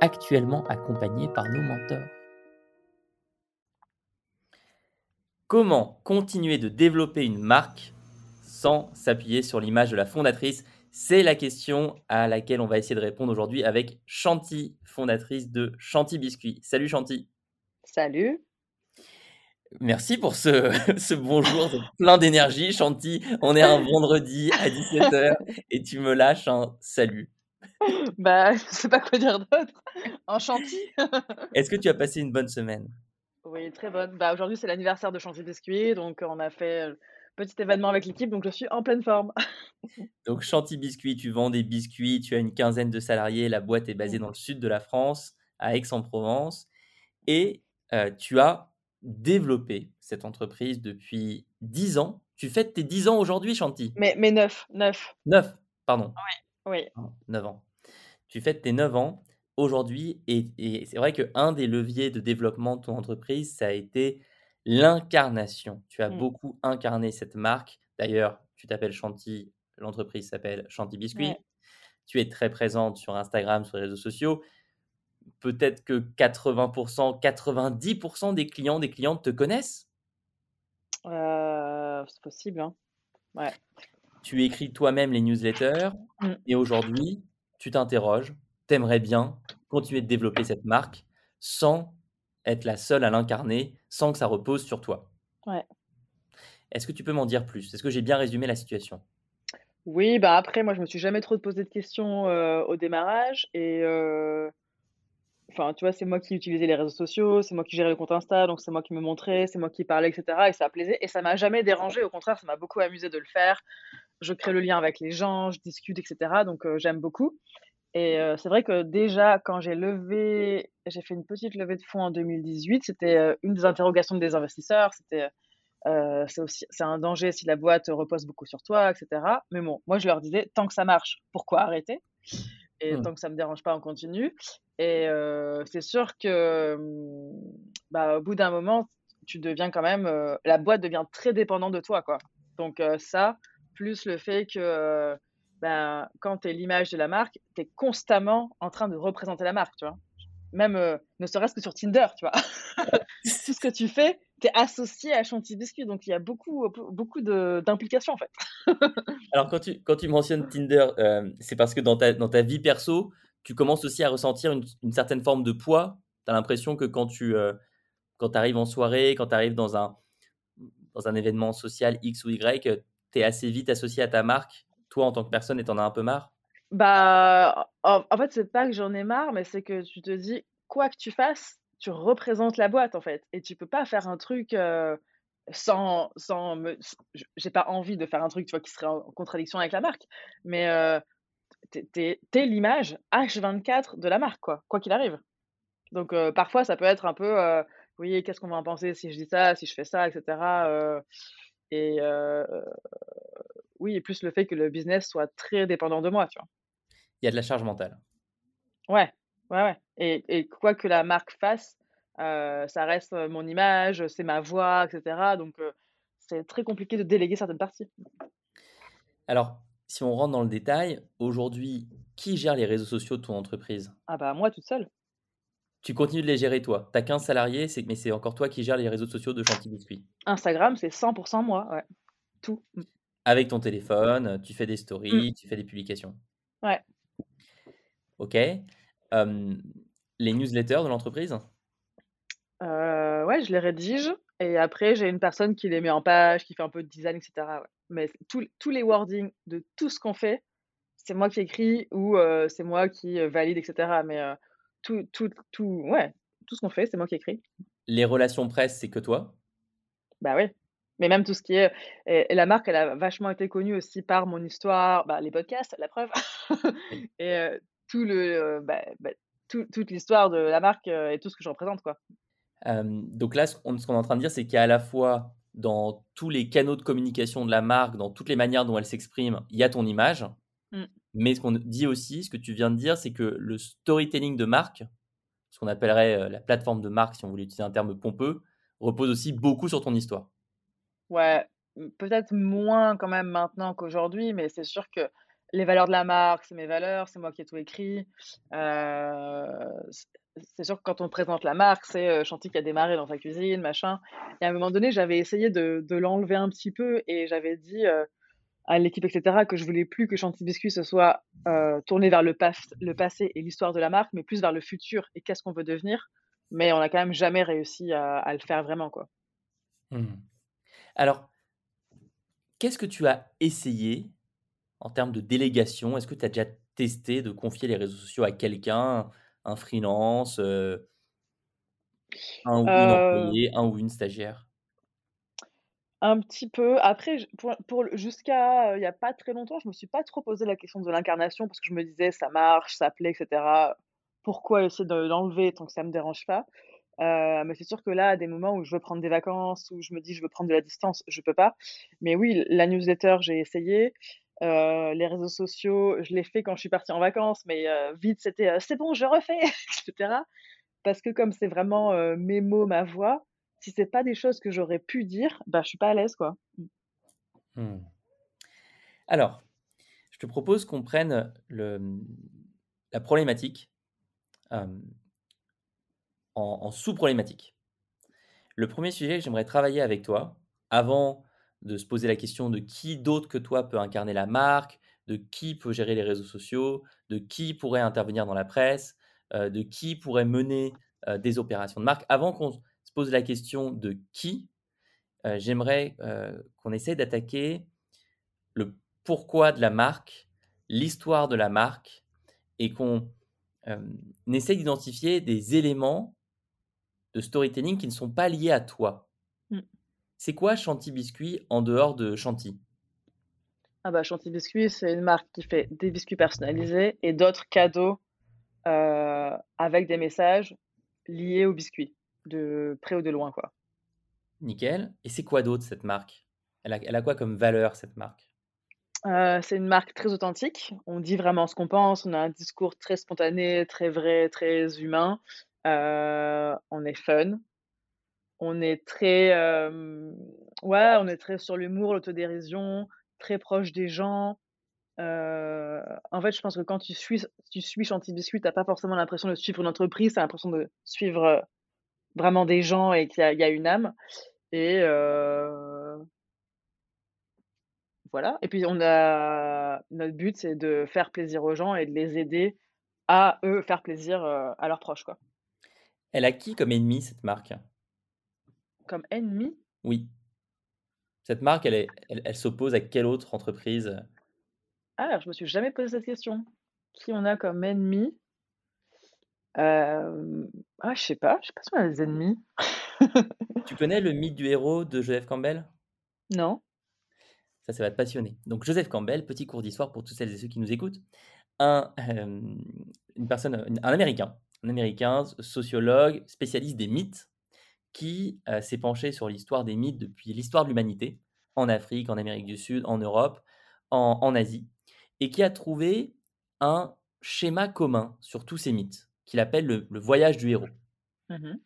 actuellement accompagnés par nos mentors. Comment continuer de développer une marque sans s'appuyer sur l'image de la fondatrice? C'est la question à laquelle on va essayer de répondre aujourd'hui avec Chanty, fondatrice de Chanty Biscuit. Salut Chanty. Salut. Merci pour ce, ce bonjour plein d'énergie, Chanty. On est un vendredi à 17h et tu me lâches un salut. Bah, je sais pas quoi dire d'autre. En chantier. Est-ce que tu as passé une bonne semaine? Oui, très bonne. Bah, aujourd'hui, c'est l'anniversaire de Chantier Biscuit, donc on a fait un petit événement avec l'équipe, donc je suis en pleine forme. donc, Chantier Biscuit, tu vends des biscuits, tu as une quinzaine de salariés, la boîte est basée dans le sud de la France, à Aix-en-Provence, et euh, tu as développé cette entreprise depuis 10 ans. Tu fêtes tes 10 ans aujourd'hui, Chanty Mais, mais 9, 9. 9, pardon. Oui, oui. 9 ans. Tu fêtes tes 9 ans aujourd'hui et, c'est vrai qu'un des leviers de développement de ton entreprise, ça a été l'incarnation. Tu as mmh. beaucoup incarné cette marque. D'ailleurs, tu t'appelles Chanty, l'entreprise s'appelle Chanty Biscuit. Tu es très présente sur Instagram, sur les réseaux sociaux. Peut-être que 80%, 90% des clients, des clientes te connaissent? Euh, C'est possible. Hein. Ouais. Tu écris toi-même les newsletters mmh. et aujourd'hui, tu t'interroges, t'aimerais bien continuer de développer cette marque sans être la seule à l'incarner, sans que ça repose sur toi. Ouais. Est-ce que tu peux m'en dire plus? Est-ce que j'ai bien résumé la situation? Oui, bah après, moi, je me suis jamais trop posé de questions euh, au démarrage. Et euh, enfin, tu vois, c'est moi qui utilisais les réseaux sociaux, c'est moi qui gérais le compte Insta, donc c'est moi qui me montrais, c'est moi qui parlais, etc. Et ça plaisait. Et ça m'a jamais dérangé. Au contraire, ça m'a beaucoup amusé de le faire. Je crée le lien avec les gens, je discute, etc. Donc euh, j'aime beaucoup. Et c'est vrai que déjà, quand j'ai levé, j'ai fait une petite levée de fonds en 2018, c'était une des interrogations des investisseurs, c'était c'est aussi c'est un danger si la boîte repose beaucoup sur toi, etc. Mais bon, moi je leur disais, tant que ça marche, pourquoi arrêter? Et mmh. tant que ça me dérange pas, on continue. Et c'est sûr que mmh, bah, au bout d'un moment, tu deviens quand même, la boîte devient très dépendante de toi, quoi. Donc ça, plus le fait que ben, quand tu es l'image de la marque, tu es constamment en train de représenter la marque, tu vois. Même euh, ne serait-ce que sur Tinder, tu vois. Tout ce que tu fais, tu es associé à Chantilly Biscuit. Donc, il y a beaucoup, beaucoup d'implications, en fait. Alors, quand tu, quand tu mentionnes Tinder, euh, c'est parce que dans ta, dans ta vie perso, tu commences aussi à ressentir une, certaine forme de poids. Tu as l'impression que quand tu euh, quand arrives en soirée, quand tu arrives dans un, dans un événement social X ou Y, tu assez vite associé à ta marque toi en tant que personne et t'en as un peu marre? Bah, en, fait, c'est pas que j'en ai marre, mais c'est que tu te dis, quoi que tu fasses, tu représentes la boîte en fait. Et tu peux pas faire un truc euh, sans, sans me. J'ai pas envie de faire un truc tu vois, qui serait en contradiction avec la marque, mais euh, t'es es, l'image H24 de la marque, quoi, quoi qu'il arrive. Donc euh, parfois, ça peut être un peu, oui, qu'est-ce qu'on va en penser si je dis ça, si je fais ça, etc. et oui, et plus le fait que le business soit très dépendant de moi, tu vois. Il y a de la charge mentale. Ouais, ouais, ouais. Et, et quoi que la marque fasse, euh, ça reste mon image, c'est ma voix, etc. Donc, euh, c'est très compliqué de déléguer certaines parties. Alors, si on rentre dans le détail, aujourd'hui, qui gère les réseaux sociaux de ton entreprise? Ah bah moi toute seule. Tu continues de les gérer toi. Tu as 15 salariés, mais c'est encore toi qui gères les réseaux sociaux de Chantilly Biscuit. Instagram, c'est 100% moi, ouais. Tout. Avec ton téléphone, tu fais des stories, mmh. tu fais des publications. Ouais. Ok. Les newsletters de l'entreprise? Heu, ouais, je les rédige et après j'ai une personne qui les met en page, qui fait un peu de design et cetera, ouais. Mais tous tous les wordings de tout ce qu'on fait, c'est moi qui écris ou heu, c'est moi qui, valide et cetera. Mais heu, tout tout tout ouais, tout ce qu'on fait, c'est moi qui écris. Les relations presse, c'est que toi? Bah oui, mais même tout ce qui est et et la marque, elle a vachement été connue aussi par mon histoire, bah, les podcasts, la preuve et heu, tout le, heu, bah bah, tout toute l'histoire de la marque, heu et tout ce que je représente, quoi. Donc là, ce qu'on ce qu'on est en train de dire, c'est qu'il y a à la fois dans tous les canaux de communication de la marque, dans toutes les manières dont elle s'exprime, il y a ton image. Mmh. Mais ce qu'on dit aussi, ce que tu viens de dire, c'est que le storytelling de marque, ce qu'on appellerait, heu, la plateforme de marque, si on voulait utiliser un terme pompeux, repose aussi beaucoup sur ton histoire. Ouais, peut-être moins quand même maintenant qu'aujourd'hui, mais c'est sûr que les valeurs de la marque, c'est mes valeurs, c'est moi qui ai tout écrit. Heu, c c'est sûr que quand on présente la marque, c'est, heu, Chanty qui a démarré dans sa cuisine, machin et à un moment donné, j'avais essayé de l'enlever un petit peu et j'avais dit, à l'équipe et cetera, que je voulais plus que Chanty Biscuit ce soit, heu, tourné vers le paf le passé et l'histoire de la marque, mais plus vers le futur et qu'est-ce qu'on veut devenir. Mais on a quand même jamais réussi à à le faire vraiment, quoi. Mmh. Alors qu'est-ce que tu as essayé en termes de délégation? Est-ce que tu as déjà testé de confier les réseaux sociaux à quelqu'un, un freelance, heu un ou une employée, un ou une stagiaire? Un petit peu. Après, pour jusqu'à, heu, il y a pas très longtemps, je me suis pas trop posé la question de l'incarnation parce que je me disais: «Ça marche, ça plaît et cetera. Pourquoi essayer de l'enlever tant que ça me dérange pas?» heu, mais c'est sûr que là, à des moments où je veux prendre des vacances, où je me dis: «Je veux prendre de la distance», je peux pas. Mais oui, la newsletter, j'ai essayé. Heu, les réseaux sociaux, je l'ai fait quand je suis partie en vacances, mais vite, c'était, «C'est bon, je refais!» et cetera. Parce que comme c'est vraiment, mes mots, ma voix, si c'est pas des choses que j'aurais pu dire, bah, je suis pas à l'aise, quoi. Mmh. Mmh. Alors, je te propose qu'on prenne mmh, la problématique, en sous-problématiques. Le 1er sujet que j'aimerais travailler avec toi, avant de se poser la question de qui d'autre que toi peut incarner la marque, de qui peut gérer les réseaux sociaux, de qui pourrait intervenir dans la presse, heu, de qui pourrait mener, heu, des opérations de marque. Avant qu'on pose la question de qui, j'aimerais, qu'on essaie d'attaquer le pourquoi de la marque, l'histoire de la marque et qu'on, hem, essaie d'identifier des éléments de storytelling qui ne sont pas liés à toi. Mmh. C'est quoi Chanty Biscuit en dehors de Chanty? Ah bah, Chanty Biscuit, c'est une marque qui fait des biscuits personnalisés et d'autres cadeaux, avec des messages liés aux biscuits, de près ou de loin, quoi. Nickel et c'est quoi d'autre cette marque? Elle a elle a quoi comme valeur cette marque? Heu, c'est une marque très authentique. On dit vraiment ce qu'on pense, on a un discours très spontané, très vrai, très humain. Heu, on est fun. On est très, hem, ouais, on est très sur l'humour, l'autodérision, très proche des gens. En fait, je pense que quand tu suis tu suis Chanty Biscuit, tu as pas forcément l'impression de suivre une entreprise, tu as l'impression de suivre, vraiment des gens et qu'il y a il y a une âme et voilà et puis on a notre but, c'est de faire plaisir aux gens et de les aider à, eux, faire plaisir, à leurs proches, quoi. Elle a qui comme ennemi cette marque? Comme ennemi? Oui. Cette marque, elle est elle elle s'oppose à quelle autre entreprise? Ah, je me suis jamais posé cette question. Qui on a comme ennemi? Hem, ah, je sais pas, je sais pas si on a des ennemis. Tu connais le mythe du héros de Joseph Campbell? Non. Ça, ça va te passionner. Donc Joseph Campbell, petit cours d'histoire pour toutes celles et ceux qui nous écoutent. Un, une personne, un américain un américain sociologue, spécialiste des mythes qui, heu, s'est penché sur l'histoire des mythes depuis l'histoire de l'humanité, en Afrique, en Amérique du Sud, en Europe, en en Asie et qui a trouvé un schéma commun sur tous ces mythes, qu'il appelle le le voyage du héros. Mmh mh.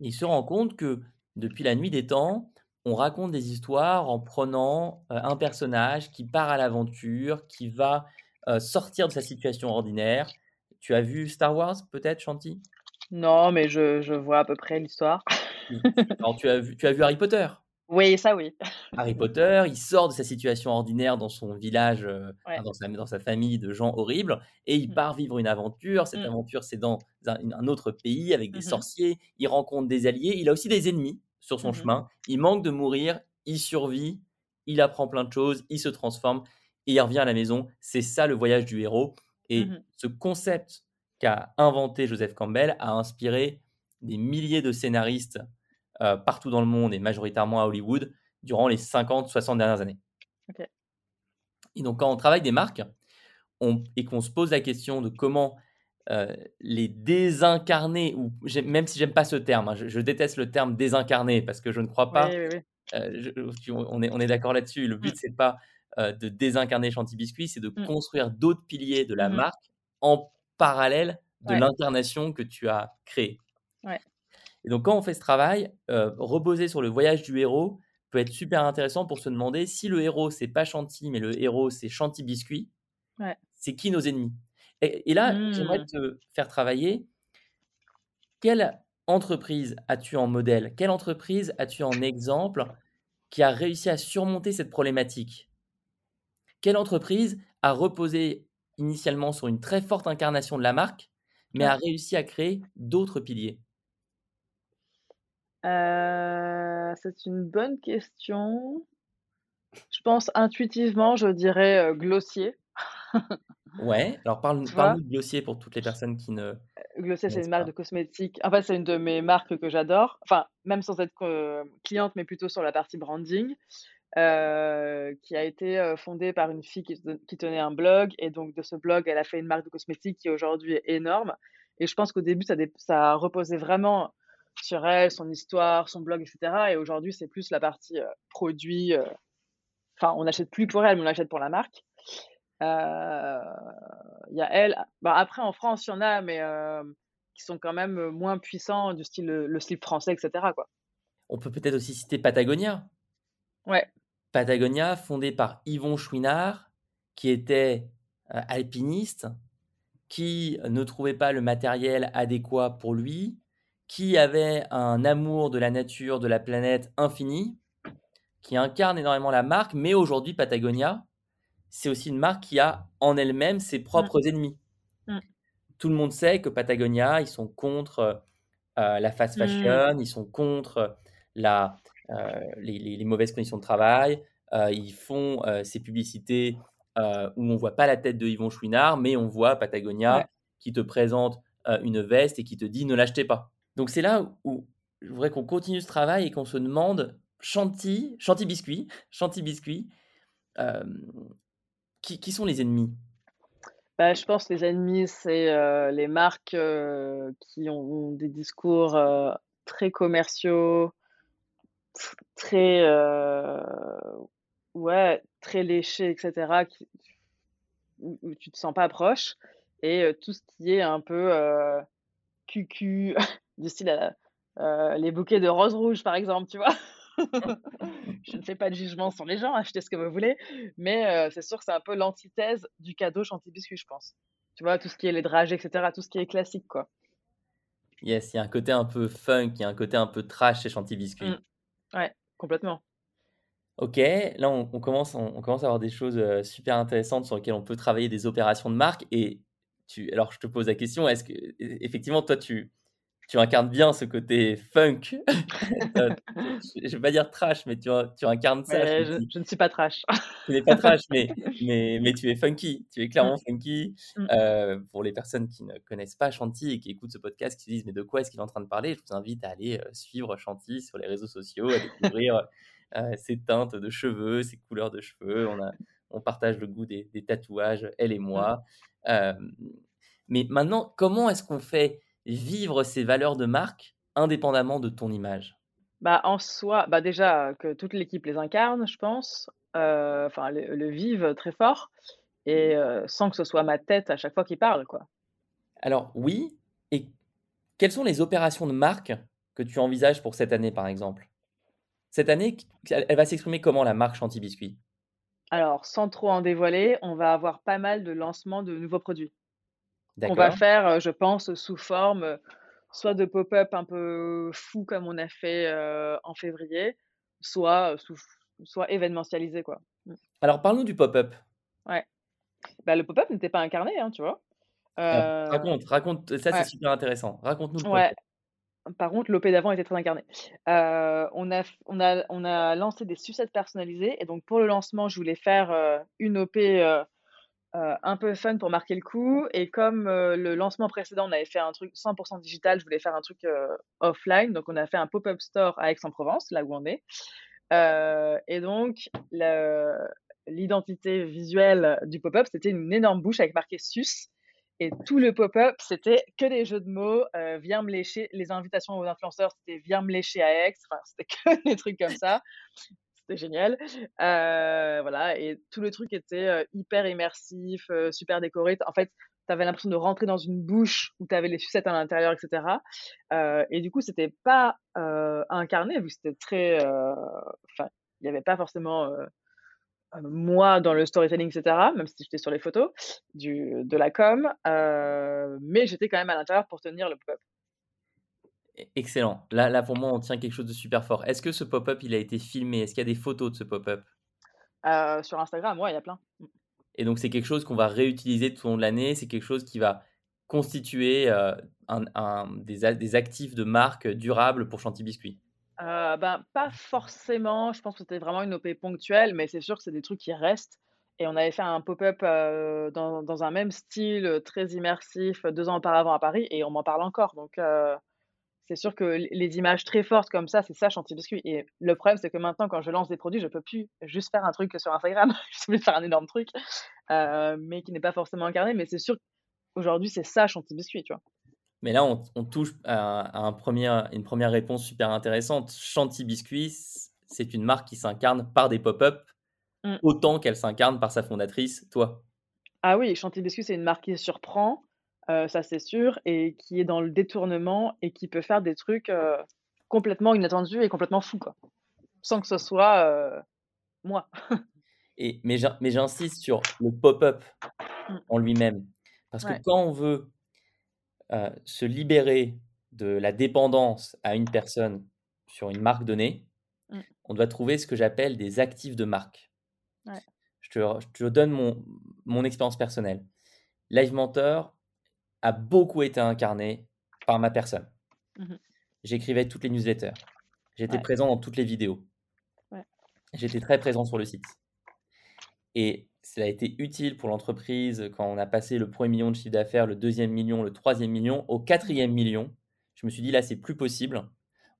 Il se rend compte que, depuis la nuit des temps, on raconte des histoires en prenant, heu, un personnage qui part à l'aventure, qui va, heu, sortir de sa situation ordinaire. Tu as vu Star Wars peut-être, Chanty? Non, mais je je vois à peu près l'histoire. Alors tu as vu tu as vu Harry Potter? Oui, ça oui. Harry Potter, il sort de sa situation ordinaire dans son village, Ouais. dans sa dans sa famille de gens horribles et il Mmh. part vivre une aventure. Cette Mmh. aventure, c'est dans un un autre pays avec des Mmh mh. sorciers. Il rencontre des alliés. Il a aussi des ennemis sur son chemin. Il manque de mourir, il survit, il apprend plein de choses, il se transforme et il revient à la maison. C'est ça le voyage du héros et ce concept qu'a inventé Joseph Campbell a inspiré des milliers de scénaristes, heu, partout dans le monde et majoritairement à Hollywood durant les 50-60 dernières années. Et donc quand on travaille des marques, on et qu'on se pose la question de comment, heu, les désincarner ou même si j'aime pas ce terme, hein, je je déteste le terme désincarner parce que je ne crois pas, oui, oui. heu, je tu on est on est d'accord là-dessus. Le Mmh. but, c'est pas, de désincarner Chanty Biscuit, c'est de Mmh. construire d'autres piliers de la Mmh mh. marque en parallèle de Ouais. l'incarnation que tu as créée. Ouais. Et donc quand on fait ce travail, heu, reposer sur le voyage du héros peut être super intéressant pour se demander si le héros, c'est pas Chanty, mais le héros, c'est Chanty Biscuit, Ouais. c'est qui nos ennemis? Et et là, j'aimerais Mmh. te faire travailler quelle entreprise as-tu en modèle? Quelle entreprise as-tu en exemple qui a réussi à surmonter cette problématique? Quelle entreprise a reposé initialement sur une très forte incarnation de la marque, mais Ouais. a réussi à créer d'autres piliers? Heu, c'est une bonne question. Je pense intuitivement, je dirais, heu, Glossier. Ouais, alors parle parle-nous de Glossier pour toutes les personnes qui ne Heu, Glossier, c'est une marque pas. de cosmétiques en fait, c'est une de mes marques que j'adore, enfin, même sans être cliente, mais plutôt sur la partie branding, qui a été, fondée par une fille qui qui tenait un blog et donc de ce blog, elle a fait une marque de cosmétiques qui aujourd'hui est énorme et je pense qu'au début, ça ça reposait vraiment sur elle, son histoire, son blog et cetera et aujourd'hui, c'est plus la partie, heu, produit, heu, enfin, on n'achète plus pour elle, mais on achète pour la marque. Heu, il y a elle, bah, après en France, il y en a, mais qui sont quand même, moins puissants, du style, le slip français et cetera, quoi. On peut peut-être aussi citer Patagonia. Ouais. Patagonia, fondé par Yvon Chouinard, qui était, alpiniste, qui ne trouvait pas le matériel adéquat pour lui, qui avait un amour de la nature, de la planète infini, qui incarne énormément la marque. Mais aujourd'hui, Patagonia, c'est aussi une marque qui a en elle-même ses Mmh. propres ennemis. Mmh. Tout le monde sait que Patagonia, ils sont contre, heu, la fast Mmh. fashion, ils sont contre la, heu, les les les mauvaises conditions de travail. Ils font, ces publicités, où on voit pas la tête de Yvon Chouinard, mais on voit Ouais. Patagonia qui te présente, une veste et qui te dit: «Ne l'achetez pas». Donc c'est là où je voudrais qu'on continue ce travail et qu'on se demande Chanty, Chanty Biscuit, Chanty Biscuit, hem, qui sont les ennemis? Bah, je pense les ennemis, c'est, heu, les marques, heu, qui ont des discours, très commerciaux, tr très, ouais, très léchés et cetera, qui où où tu te sens pas proche et tout ce qui est un peu, cucu, du style, heu heu, les bouquets de roses rouges, par exemple, tu vois? Je ne fais pas de jugement sur les gens, achetez ce que vous voulez, mais heu, c'est sûr que c'est un peu l'antithèse du cadeau Chanty Biscuit, je pense. Tu vois? Tout ce qui est les dragées et cetera, tout ce qui est classique, quoi. Yes, il y a un côté un peu funk, il y a un côté un peu trash chez Chanty Mmh. Biscuit. Ouais, complètement. OK, là on on commence on on commence à avoir des choses, super intéressantes sur lesquelles on peut travailler des opérations de marque et tu alors je te pose la question, est-ce que effectivement toi tu tu incarnes bien ce côté funk? Heu, je vais pas dire trash, mais tu tu incarnes ça je ne suis pas trash. Tu n'es pas trash, mais mais mais tu es funky, tu es clairement funky. Mmh. Heu, pour les personnes qui ne connaissent pas Chanty et qui écoutent ce podcast, qui se disent: «Mais de quoi est-ce qu'il est en train de parler?» je vous invite à aller, heu, suivre Chanty sur les réseaux sociaux, à découvrir, ses teintes de cheveux, ses couleurs de cheveux. On a on partage le goût des des tatouages, elle et moi. Hem, mais maintenant, comment est-ce qu'on fait vivre ces valeurs de marque indépendamment de ton image? Bah, en soi, bah, déjà, heu, que toute l'équipe les incarne, je pense, enfin le le vive très fort et heu, sans que ce soit ma tête à chaque fois qui parle, quoi. Alors oui et quelles sont les opérations de marque que tu envisages pour cette année, par exemple? Cette année, elle va s'exprimer comment la marque Chanty Biscuit? Alors, sans trop en dévoiler, on va avoir pas mal de lancements de nouveaux produits. Qu'on va faire, heu, je pense, sous forme, heu, soit de pop-up un peu fou comme on a fait, heu, en février, soit, soit événementialisé. Quoi. Mmh. Alors, parlons du pop-up. Ouais. Bah, le pop-up n'était pas incarné, hein, tu vois. Euh... Raconte, raconte, ça c'est super intéressant. Raconte-nous le ouais. Par contre, l'OP d'avant était très incarné. Euh, on, a, on, a, on a lancé des sucettes personnalisées. Et donc, pour le lancement, je voulais faire euh, une OP euh, un peu fun pour marquer le coup. Et comme le lancement précédent, on avait fait un truc 100% digital, je voulais faire un truc offline. Donc, on a fait un pop-up store à Aix-en-Provence, là où on est. et donc, l'identité visuelle du pop-up, c'était une énorme bouche avec marqué SUS. Et tout le pop-up, c'était que des jeux de mots, euh, viens me lécher. Les invitations aux influenceurs, c'était viens me lécher à Aix. Enfin, c'était que des trucs comme ça. C'était génial. Euh, voilà. Et tout le truc était euh, hyper immersif, euh, super décoré. En fait, tu avais l'impression de rentrer dans une bouche où tu avais les sucettes à l'intérieur, etc. Et du coup, c'était pas incarné, vu que c'était très. Enfin, il n'y avait pas forcément moi dans le storytelling, etc., même si j'étais sur les photos de la com, mais j'étais quand même à l'intérieur pour tenir le pop-up. E-, excellent. Là, là, pour moi, on tient quelque chose de super fort. Est-ce que ce pop-up, il a été filmé? Est-ce qu'il y a des photos de ce pop-up? Euh, Sur Instagram, ouais, il y a plein. Mm. Et donc, c'est quelque chose qu'on va réutiliser tout au long de l'année. C'est quelque chose qui va constituer un, des, des, actifs de marque durables pour Chanty Biscuit. Euh, ben, pas forcément. Je pense que c'était vraiment une OP ponctuelle, mais c'est sûr que c'est des trucs qui restent. Et on avait fait un pop-up euh, dans, dans, un même style, euh, très immersif, deux ans auparavant à Paris, et on m'en parle encore. Donc, c'est sûr que les images très fortes comme ça, c'est ça, Chantilly Biscuit. Et le problème, c'est que maintenant, quand je lance des produits, je peux plus juste faire un truc sur Instagram. je voulais faire un énorme truc, mais qui n'est pas forcément incarné. Mais c'est sûr qu'aujourd'hui, c'est ça, Chantilly Biscuit, tu vois. Mais là, on, touche à, un premier, une première réponse super intéressante. Chanty Biscuit, c'est une marque qui s'incarne par des pop-up mm. autant qu'elle s'incarne par sa fondatrice, toi. Ah oui, Chanty Biscuit, c'est une marque qui surprend, euh, ça c'est sûr, et qui est dans le détournement et qui peut faire des trucs euh, complètement inattendus et complètement fous, quoi. Sans que ce soit euh, moi. et, mais j'insiste sur le pop-up mm. en lui-même. Parce que quand on veut se libérer de la dépendance à une personne sur une marque donnée, mmh. on doit trouver ce que j'appelle des actifs de marque. Je, te, donne mon, mon expérience personnelle. Live Mentor a beaucoup été incarné par ma personne. Mmh J'écrivais toutes les newsletters. J'étais présent dans toutes les vidéos. J'étais très présent sur le site. Et ça a été utile pour l'entreprise quand on a passé le premier million de chiffre d'affaires, le deuxième million, le troisième million. Au quatrième million, je me suis dit là, c'est plus possible.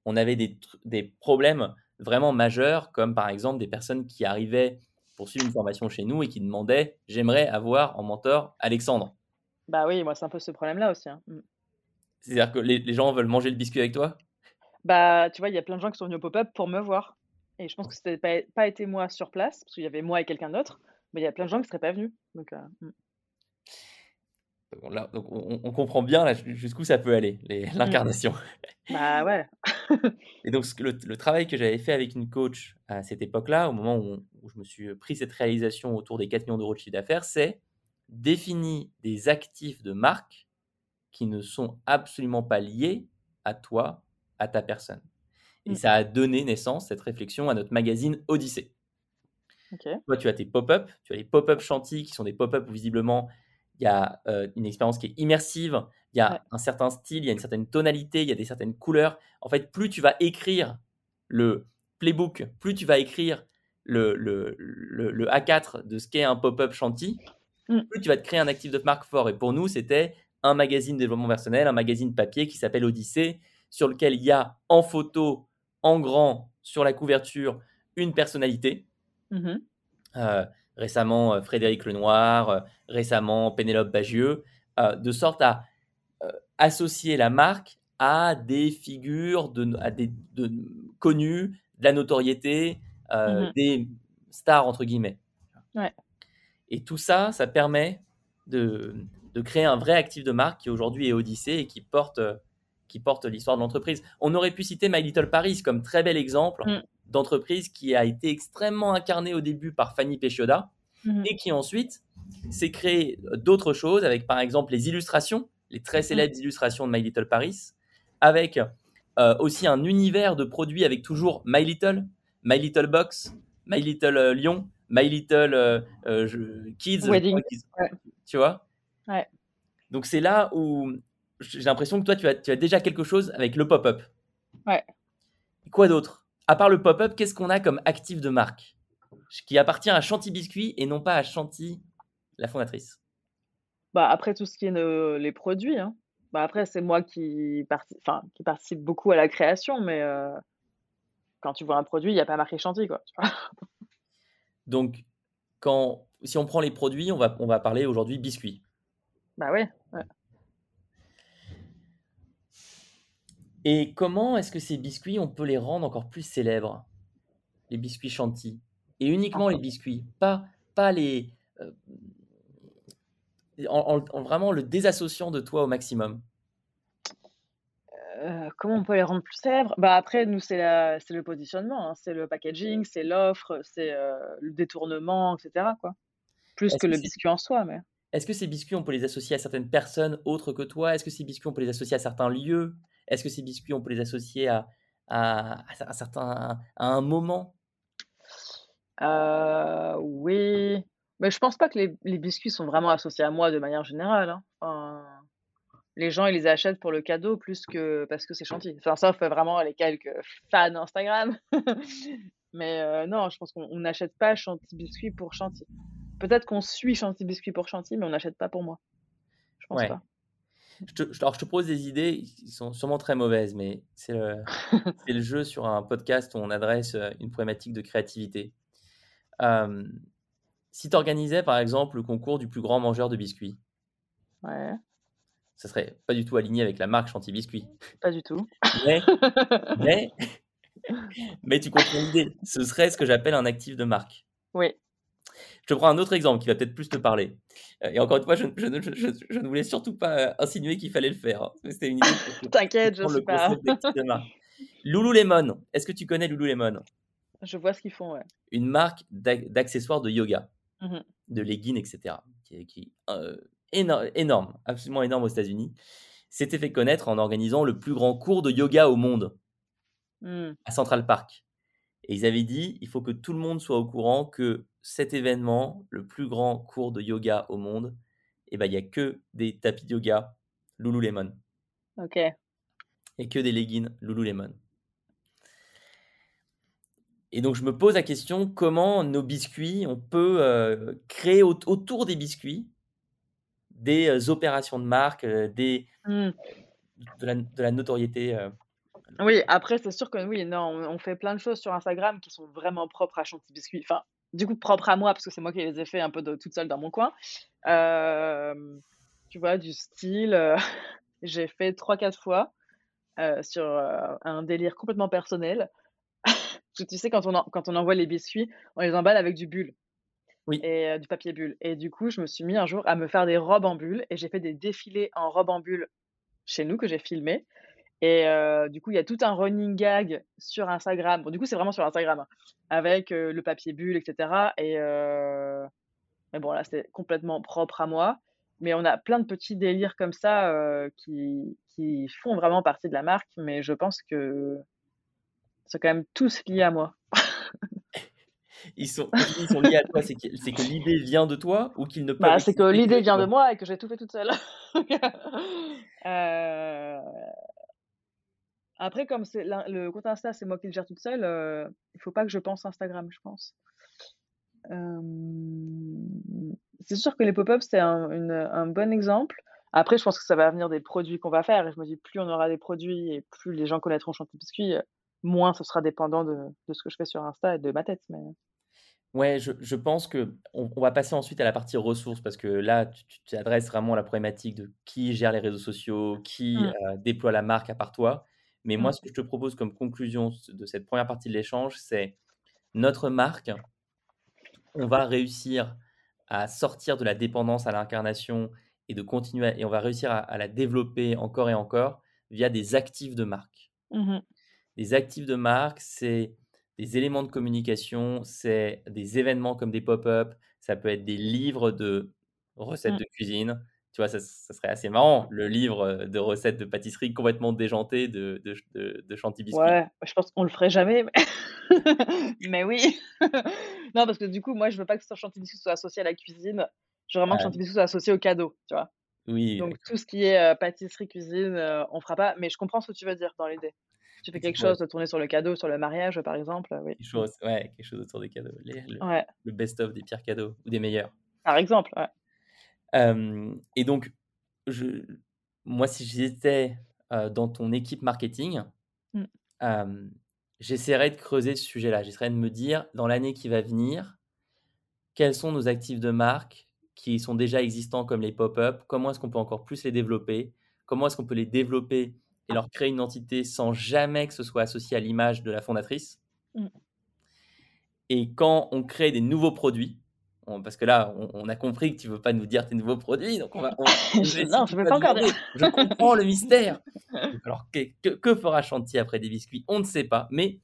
On avait des, des, problèmes vraiment majeurs, comme par exemple des personnes qui arrivaient pour suivre une formation chez nous et qui demandaient J'aimerais avoir en mentor Alexandre. Bah oui, moi, c'est un peu ce problème-là aussi. Hein. Mm. C'est-à-dire que les, les, gens veulent manger le biscuit avec toi? Bah, tu vois, il y a plein de gens qui sont venus au pop-up pour me voir. Et je pense que ce n'était pas, pas été moi sur place, parce qu'il y avait moi et quelqu'un d'autre. Mais il y a plein de gens qui ne seraient pas venus. Donc, euh, mmh. Là, donc on, comprend bien jusqu'où ça peut aller, mmh. l'incarnation. Bah ouais. et donc le, travail que j'avais fait avec une coach à cette époque-là, au moment où, je me suis pris cette réalisation autour des 4 millions d'euros de chiffre d'affaires, c'est définir des actifs de marque qui ne sont absolument pas liés à toi, à ta personne. Et mmh. ça a donné naissance, cette réflexion, à notre magazine Odyssée. Toi, tu as tes pop-up, tu as les pop-up chantiers qui sont des pop-up où visiblement il y a euh, une expérience qui est immersive, il y a un certain style, il y a une certaine tonalité, il y a des certaines couleurs. En fait, plus tu vas écrire le playbook, plus tu vas écrire le, le, le, A4 de ce qu'est un pop-up chantier, mm. plus tu vas te créer un actif de marque fort. Et pour nous, c'était un magazine développement personnel, un magazine papier qui s'appelle Odyssée, sur lequel il y a en photo, en grand, sur la couverture, une personnalité. Mmh euh, récemment, euh, Frédéric Lenoir, euh, récemment, Pénélope Bagieux, de sorte à associer la marque à des figures de, à des, de, connues, de la notoriété, mmh des stars, entre guillemets. Et tout ça, ça permet de, de, créer un vrai actif de marque qui aujourd'hui est Odyssée et qui porte, qui porte l'histoire de l'entreprise. On aurait pu citer My Little Paris comme très bel exemple mmh d'entreprise qui a été extrêmement incarnée au début par Fanny Péchioda mhm. et qui ensuite s'est créé d'autres choses avec par exemple les illustrations, les très mhm. célèbres illustrations de My Little Paris, avec euh, aussi un univers de produits avec toujours My Little, My Little Box, My Little euh, Lion, My Little euh, euh, je- Kids. Wedding, ouais. Tu vois Ouais. Donc c'est là où j'ai l'impression que toi, tu as, tu as déjà quelque chose avec le pop-up. Ouais. Quoi d'autre? À part le pop-up, qu'est-ce qu'on a comme actif de marque? Qui appartient à Chanty Biscuit et non pas à Chanty, la fondatrice Bah, après tout ce qui est ne les produits, hein. Bah, après c'est moi qui parti enfin, qui participe beaucoup à la création, mais heu, quand tu vois un produit, il y a pas marqué Chanty, quoi, tu vois? Donc, quand, si on prend les produits, on va, on va parler aujourd'hui biscuits. Bah, ouais, ouais. Et comment est-ce que ces biscuits, on peut les rendre encore plus célèbres Les biscuits Chanty. Et uniquement les biscuits, pas, pas les. euh, en, en- en vraiment le désassociant de toi au maximum. Heu, comment on peut les rendre plus célèbres? Bah, après nous c'est le positionnement, hein, c'est le packaging, c'est l'offre, c'est, heu, le détournement et cetera, quoi. Plus que que le biscuit en soi, mais Est-ce que ces biscuits, on peut les associer à certaines personnes autres que toi? Est-ce que ces biscuits, on peut les associer à certains lieux? Est-ce que ces biscuits, on peut les associer à, à, à certains, à un moment? Heu, oui, mais je pense pas que les les biscuits sont vraiment associés à moi de manière générale, hein. Enfin, les gens, ils les achètent pour le cadeau plus que parce que c'est Chanty. Enfin, sauf euh, vraiment les quelques fans Instagram. Mais heu, non, je pense qu'on on n'achète pas Chanty Biscuits pour Chanty. Peut-être qu'on suit Chanty Biscuits pour Chanty, mais on n'achète pas pour moi. Je pense Ouais. pas. je te, alors, je te propose des idées, qui sont sûrement très mauvaises, mais c'est le, jeu sur un podcast où on adresse euh, une problématique de créativité. Euh, si tu organisais, par exemple, le concours du plus grand mangeur de biscuits, Ouais, ça serait pas du tout aligné avec la marque Chanty Biscuits. pas du tout. Mais, mais, mais tu comprends l'idée. Ce serait ce que j'appelle un actif de marque. Oui. Je prends un autre exemple qui va peut-être plus te parler. Euh, Et encore une fois, je, je ne- je- je- je ne voulais surtout pas euh, insinuer qu'il fallait le faire. hein. C'était une idée T'inquiète, je le suis pas. Lululemon. Est-ce que tu connais Lululemon? Je vois ce qu'ils font, ouais. Une marque d'ac- d'accessoires de yoga, Mmh de leggings, etc. Qui euh, éno- énorme, absolument énorme aux États-Unis. S'était fait connaître en organisant le plus grand cours de yoga au monde Mmh. à Central Park. Et ils avaient dit, il faut que tout le monde soit au courant que cet événement, le plus grand cours de yoga au monde, eh ben, il n'y a que des tapis de yoga Lululemon OK. et que des leggings Lululemon. Et donc, je me pose la question, comment nos biscuits, on peut euh, créer au- autour des biscuits des euh, opérations de marque, euh, des, Mmh. de, la, de la notoriété euh, Oui, après, c'est sûr que oui, non, on fait plein de choses sur Instagram qui sont vraiment propres à Chanty Biscuit. Enfin, du coup, propres à moi, parce que c'est moi qui les ai fait un peu de toute seule dans mon coin. Tu vois, du style, j'ai fait 3-4 fois, sur, un délire complètement personnel. Tu sais, quand on en quand on envoie les biscuits, on les emballe avec du bulle Oui. et du papier bulle et du coup, je me suis mis un jour à me faire des robes en bulle et j'ai fait des défilés en robes en bulle chez nous que j'ai filmés et du coup, il y a tout un running gag sur Instagram. Bon, du coup, c'est vraiment sur Instagram, hein, avec, le papier bulle et cetera et mais bon, là, c'est complètement propre à moi. Mais on a plein de petits délires comme ça, qui qui font vraiment partie de la marque, mais je pense que c'est quand même tous liés à moi. Ils sont, ils sont liés à toi, c'est que, l'idée vient de toi ou qu'ils ne Bah, c'est que l'idée vient de moi et que j'ai tout fait toute seule. Heu, après comme c'est le compte Insta, c'est moi qui le gère toute seule, heu, il faut pas que je pense Instagram, je pense. Hem, c'est sûr que les pop-up, c'est un bon exemple. Après, je pense que ça va venir des produits qu'on va faire et je me dis plus on aura des produits et plus les gens connaîtront Chanty Biscuit, moins ce sera dépendant de de ce que je fais sur Insta et de ma tête, mais Ouais, je, je pense que on, on va passer ensuite à la partie ressources parce que là, tu t'adresses vraiment à la problématique de qui gère les réseaux sociaux, qui Mmh. euh, déploie la marque à part toi. Mais moi, Mmh. ce que je te propose comme conclusion de cette première partie de l'échange, c'est notre marque, on va réussir à sortir de la dépendance à l'incarnation et de continuer à- et on va réussir à, à la développer encore et encore via des actifs de marque. Mmh Des actifs de marque, c'est des éléments de communication, c'est des événements comme des pop-up, ça peut être des livres de recettes Mmh. de cuisine, tu vois, ça, serait assez marrant, le livre de recettes de pâtisserie complètement déjanté de, de, de, Chantilly Biscuit. Ouais, je pense qu'on le ferait jamais, mais, oui. non, parce que du coup, moi, je veux pas que Chantilly Biscuit soit associé à la cuisine. Je veux vraiment que Chantilly Biscuit soit associé au cadeau, tu vois. Oui. Donc, tout ce qui est pâtisserie, cuisine, on fera pas. Mais je comprends ce que tu veux dire dans l'idée. Tu fais quelque chose de tourner sur le cadeau, sur le mariage, par exemple. Oui. Quelque chose, ouais, quelque chose autour des cadeaux. le, best-of des pires cadeaux ou des meilleurs. Par exemple, ouais et donc, je, moi, si j'étais dans ton équipe marketing, mmh. j'essaierais de creuser ce sujet-là. J'essaierais de me dire, dans l'année qui va venir, quels sont nos actifs de marque qui sont déjà existants comme les pop-up? Comment est-ce qu'on peut encore plus les développer? Comment est-ce qu'on peut les développer et leur créer une entité sans jamais que ce soit associé à l'image de la fondatrice mmh. Et quand on crée des nouveaux produits, parce que là, on, a compris que tu veux pas nous dire tes nouveaux produits, donc on va. non, je veux pas encore dire. Je comprends le mystère. Alors, que, fera Chantier après des biscuits? On ne sait pas, mais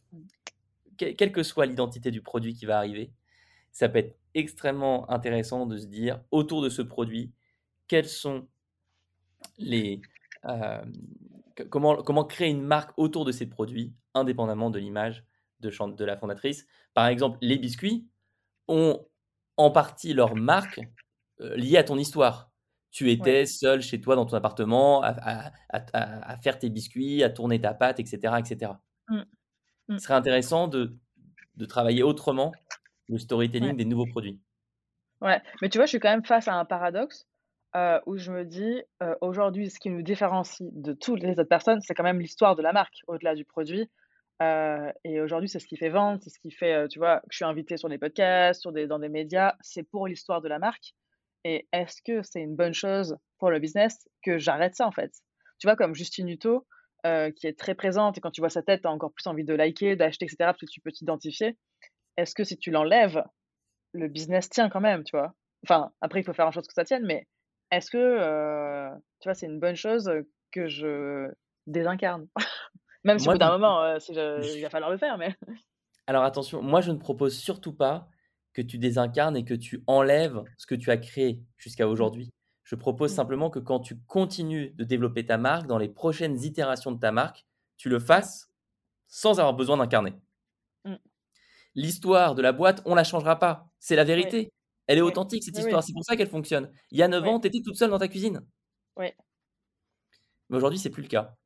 quelle que soit l'identité du produit qui va arriver, ça peut être extrêmement intéressant de se dire autour de ce produit, quels sont les. Euh, comment, comment créer une marque autour de ces produits, indépendamment de l'image de, de la fondatrice. Par exemple, les biscuits ont en partie leur marque euh, liée à ton histoire. Tu étais seul chez toi dans ton appartement à, faire tes biscuits, à tourner ta pâte, etc. etc. Mmh. Mmh. Ce serait intéressant de, de travailler autrement le storytelling des nouveaux produits. Ouais, mais tu vois, je suis quand même face à un paradoxe euh, où je me dis, euh, aujourd'hui, ce qui nous différencie de toutes les autres personnes, c'est quand même l'histoire de la marque, au-delà du produit. Euh, et aujourd'hui, c'est ce qui fait vendre, c'est ce qui fait, tu vois, que je suis invitée sur des podcasts, sur des, dans des médias, c'est pour l'histoire de la marque. Et est-ce que c'est une bonne chose pour le business que j'arrête ça, en fait? Tu vois, comme Justine Hutto, qui est très présente, et quand tu vois sa tête, tu as encore plus envie de liker, d'acheter, etc., parce que tu peux t'identifier. Est-ce que si tu l'enlèves, le business tient quand même, tu vois? Enfin, après, il faut faire en sorte que ça tienne, mais est-ce que, tu vois, c'est une bonne chose que je désincarne? Même si au bout d'un moment, euh, il va falloir le faire. Mais... Alors attention, moi je ne propose surtout pas que tu désincarnes et que tu enlèves ce que tu as créé jusqu'à mmh. aujourd'hui. Je propose mmh. simplement que quand tu continues de développer ta marque, dans les prochaines itérations de ta marque, tu le fasses sans avoir besoin d'incarner. Mmh. L'histoire de la boîte, on ne la changera pas. C'est la vérité. Elle est authentique, cette histoire. C'est pour ça qu'elle fonctionne. Il y a 9 ans, tu étais toute seule dans ta cuisine. Oui. Mais aujourd'hui, c'est plus le cas.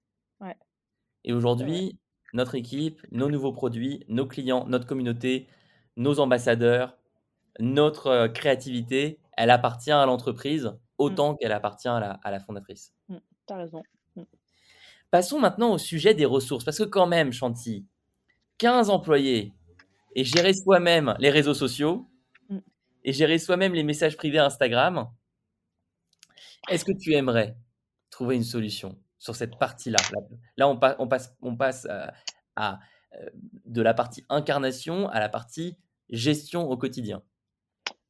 Ouais. Et aujourd'hui, notre équipe, nos nouveaux produits, nos clients, notre communauté, nos ambassadeurs, notre euh, créativité, elle appartient à l'entreprise autant mmh. qu'elle appartient à la, fondatrice. Mmh, tu as raison. Mmh. Passons maintenant au sujet des ressources, parce que quand même, Chanty, 15 employés et gérer soi-même les réseaux sociaux et gérer soi-même les messages privés Instagram, est-ce que tu aimerais trouver une solution sur cette partie-là? Là, on, passe, euh, à, euh, de la partie incarnation à la partie gestion au quotidien?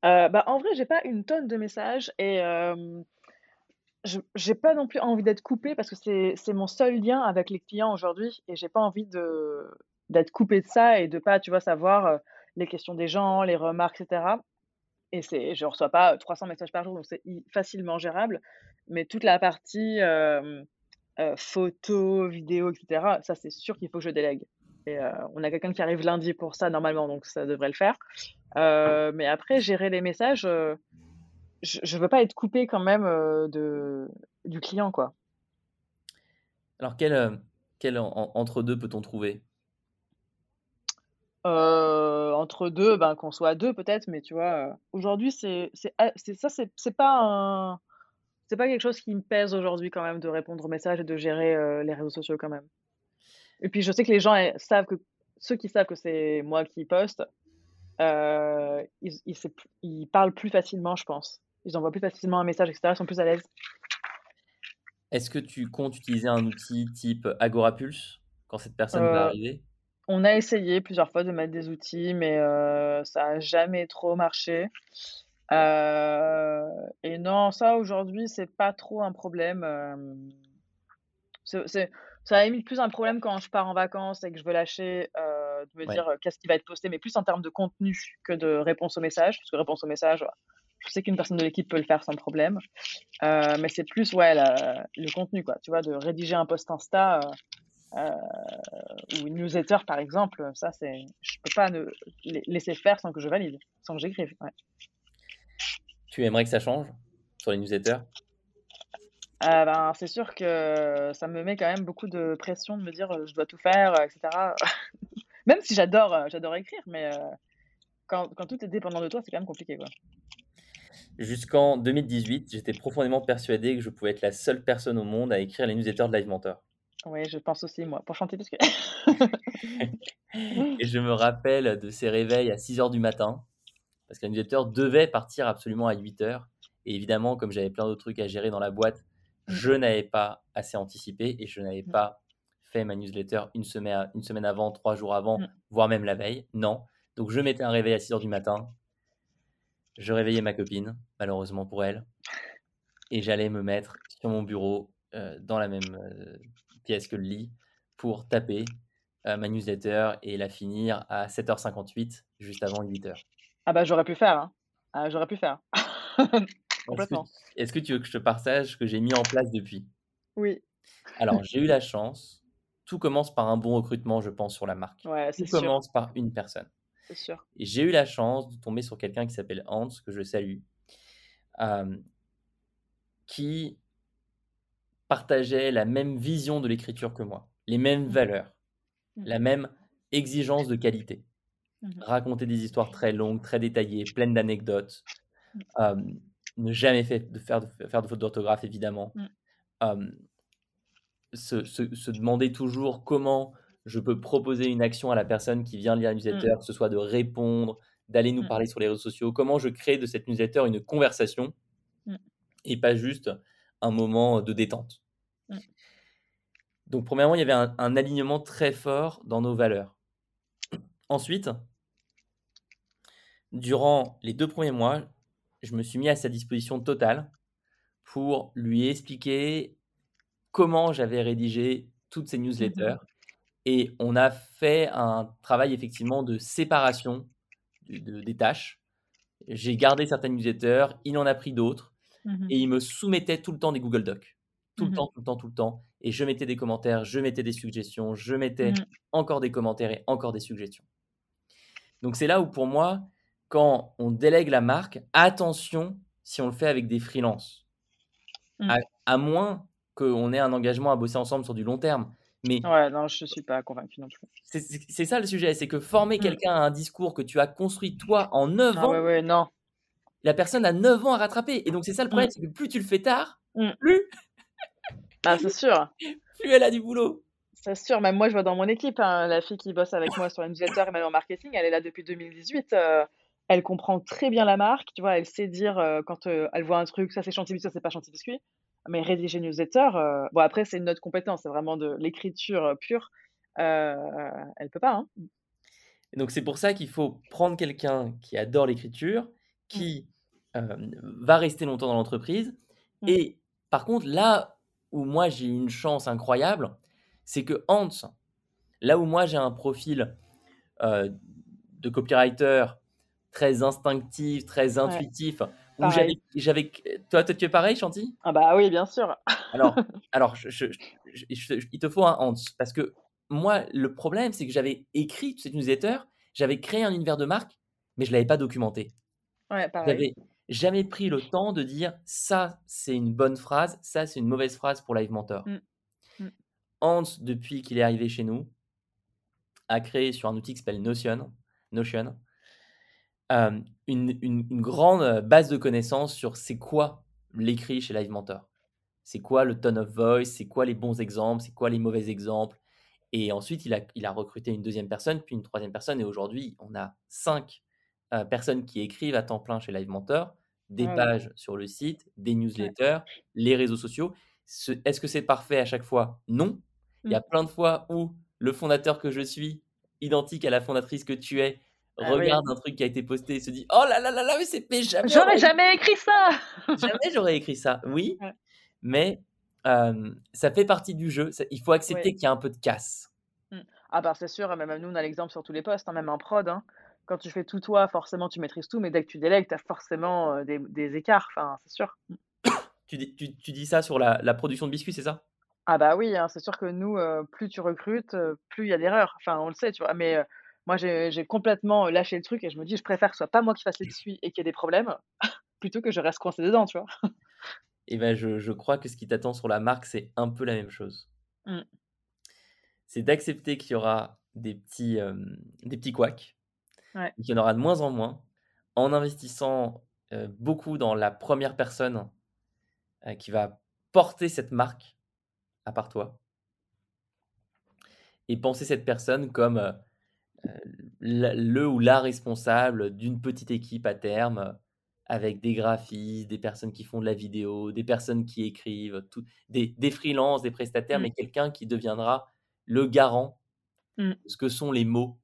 Euh, bah, en vrai, j'ai pas une tonne de messages et j'ai pas non plus envie d'être coupée parce que c'est mon seul lien avec les clients aujourd'hui et j'ai pas envie d'être coupée de ça et de pas, tu vois, savoir les questions des gens, les remarques, etc. Et c'est, je reçois pas 300 messages par jour, donc c'est facilement gérable. Mais toute la partie euh, photos, vidéos, etc. Ça, c'est sûr qu'il faut que je délègue. Et euh, on a quelqu'un qui arrive lundi pour ça normalement, donc ça devrait le faire. Euh, mais après, gérer les messages, je ne veux pas être coupé quand même de, du client, quoi. Alors, quel, quel entre deux peut-on trouver? Entre deux, ben, qu'on soit deux peut-être, mais tu vois, aujourd'hui, c'est ah, ça, c'est pas un c'est pas quelque chose qui me pèse aujourd'hui quand même de répondre aux messages et de gérer euh, les réseaux sociaux quand même. Et puis je sais que les gens eh, savent que ceux qui savent que c'est moi qui poste, euh, ils, ils, parlent plus facilement, je pense. Ils envoient plus facilement un message, etc. Ils sont plus à l'aise. Est-ce que tu comptes utiliser un outil type Agorapulse quand cette personne va euh, arriver? On a essayé plusieurs fois de mettre des outils, mais ça n'a jamais trop marché. Euh, et non, ça aujourd'hui, c'est pas trop un problème. Euh, c'est, ça a mis plus un problème quand je pars en vacances et que je veux lâcher, euh, de me dire qu'est-ce qui va être posté, mais plus en termes de contenu que de réponse au message. Parce que réponse au message, je sais qu'une personne de l'équipe peut le faire sans problème. Euh, mais c'est plus ouais, le contenu, quoi. Tu vois, de rédiger un post Insta euh, euh, ou une newsletter, par exemple. Ça, c'est, je peux pas ne, laisser faire sans que je valide, sans que j'écrive. Tu aimerais que ça change sur les newsletters? Ben, c'est sûr que ça me met quand même beaucoup de pression de me dire je dois tout faire, etc. même si j'adore, j'adore écrire, mais quand, quand, tout est dépendant de toi, c'est quand même compliqué. Quoi. Jusqu'en 2018, j'étais profondément persuadé que je pouvais être la seule personne au monde à écrire les newsletters de Live Mentor. Oui, je pense aussi, moi, pour chanter parce que. et je me rappelle de ces réveils à 6 h du matin, parce que la newsletter devait partir absolument à 8 h. Et évidemment, comme j'avais plein d'autres trucs à gérer dans la boîte, mm. je n'avais pas assez anticipé et je n'avais mm. pas fait ma newsletter une semaine, une semaine avant, trois jours avant, mm. voire même la veille. Non. Donc je mettais un réveil à 6 h du matin, je réveillais ma copine, malheureusement pour elle, et j'allais me mettre sur mon bureau euh, dans la même euh, pièce que le lit pour taper euh, ma newsletter et la finir à 7h58, juste avant 8h. Ah bah j'aurais pu faire, hein. ah, j'aurais pu faire. Complètement. Est-ce que, tu veux que je te partage ce que j'ai mis en place depuis? Oui. Alors j'ai eu la chance, tout commence par un bon recrutement, je pense, sur la marque. Ouais, tout commence par une personne. C'est sûr. J'ai eu la chance de tomber sur quelqu'un qui s'appelle Hans, que je salue, qui partageait la même vision de l'écriture que moi, les mêmes mmh. valeurs, mmh. la même exigence de qualité. Mmh Raconter des histoires très longues, très détaillées, pleines d'anecdotes. ne jamais fait de faire, de, faire de fautes d'orthographe, évidemment. se, se, demander toujours comment je peux proposer une action à la personne qui vient lire la newsletter, que ce soit de répondre, d'aller nous parler sur les réseaux sociaux, comment je crée de cette newsletter une conversation et pas juste un moment de détente. Donc, premièrement, il y avait un, un, alignement très fort dans nos valeurs. Ensuite, durant les deux premiers mois, je me suis mis à sa disposition totale pour lui expliquer comment j'avais rédigé toutes ces newsletters et on a fait un travail effectivement de séparation des tâches. J'ai gardé certaines newsletters, il en a pris d'autres, mmh et il me soumettait tout le temps des Google Docs. Tout le mmh temps, tout le temps, tout le temps. Et je mettais des commentaires, je mettais des suggestions, je mettais mmh. encore des commentaires et encore des suggestions. Donc c'est là où pour moi, quand on délègue la marque, attention si on le fait avec des freelances. À, à, moins qu'on ait un engagement à bosser ensemble sur du long terme. Mais ouais, non, je ne suis pas convaincu non plus. C'est ça le sujet, c'est que former mmh. quelqu'un à un discours que tu as construit toi en 9 ah ans, ouais, ouais, non. la personne a 9 ans à rattraper. Et donc c'est ça le problème, mmh. c'est que plus tu le fais tard, mmh. plus... Ah, c'est sûr. plus elle a du boulot. C'est sûr, même moi je vois dans mon équipe, hein, la fille qui bosse avec moi sur la newsletter et même en marketing, elle est là depuis 2018. Euh, elle comprend très bien la marque, tu vois, elle sait dire euh, quand euh, elle voit un truc, ça c'est chantilly, ça c'est pas chantilly biscuit. Mais rédiger newsletter, euh, bon après c'est une autre compétence, c'est vraiment de l'écriture pure. Euh, elle peut pas. Hein. Et donc c'est pour ça qu'il faut prendre quelqu'un qui adore l'écriture, mmh. qui va rester longtemps dans l'entreprise. Mmh. Et par contre, là où moi j'ai une chance incroyable, c'est que Hans, là où moi j'ai un profil de copywriter très instinctif, très intuitif, j'avais, toi, toi, tu es pareil, Chanty? Ah bah oui, bien sûr. alors, alors je, il te faut un Hans parce que moi, le problème, c'est que j'avais écrit cette newsletter, j'avais créé un univers de marque, mais je l'avais pas documenté. Ouais, pareil. Jamais pris le temps de dire ça, c'est une bonne phrase, ça, c'est une mauvaise phrase pour Live Mentor. Mmh. Mmh. Hans, depuis qu'il est arrivé chez nous, a créé sur un outil qui s'appelle Notion, Notion une, grande base de connaissances sur c'est quoi l'écrit chez Live Mentor. C'est quoi le tone of voice, c'est quoi les bons exemples, c'est quoi les mauvais exemples. Et ensuite, il a, il a recruté une deuxième personne, puis une troisième personne. Et aujourd'hui, on a cinq personnes qui écrivent à temps plein chez Live Mentor, des pages sur le site, des newsletters, les réseaux sociaux. Est-ce que c'est parfait à chaque fois? Non. Il y a mmh. plein de fois où le fondateur que je suis, identique à la fondatrice que tu es, ah regarde un truc qui a été posté et se dit Oh là là là là, mais c'est jamais. J'aurais jamais écrit ça Jamais j'aurais écrit ça, oui. Mais ça fait partie du jeu. Il faut accepter qu'il y a un peu de casse. Mmh. Ah, bah c'est sûr, même nous, on a l'exemple sur tous les postes, hein, même en prod. Hein. Quand tu fais tout toi, forcément, tu maîtrises tout, mais dès que tu délègues, tu as forcément, heu, des des écarts, enfin, c'est sûr. Tu dis tu tu dis ça sur la la production de biscuits, c'est ça? Ah bah oui, hein, c'est sûr que nous, heu, plus tu recrutes, heu, plus il y a d'erreurs. Enfin, on le sait, tu vois? Mais, moi, j'ai complètement, lâché le truc et je me dis: «Je préfère que ce soit pas moi qui fasse les biscuits et qu'il y ait des problèmes, plutôt que je reste coincé dedans», tu vois? Et ben, je je crois que ce qui t'attend sur la marque, c'est un peu la même chose. Mmh. C'est d'accepter qu'il y aura des petits, des petits couacs, Ouais. qu'il y en aura de moins en moins, en investissant, beaucoup dans la première personne, qui va porter cette marque, à part toi. Et penser cette personne comme, la le ou la responsable d'une petite équipe à terme, avec des graphistes, des personnes qui font de la vidéo, des personnes qui écrivent, tout des des freelances, des prestataires, Mmh. mais quelqu'un qui deviendra le garant Mmh. de ce que sont les mots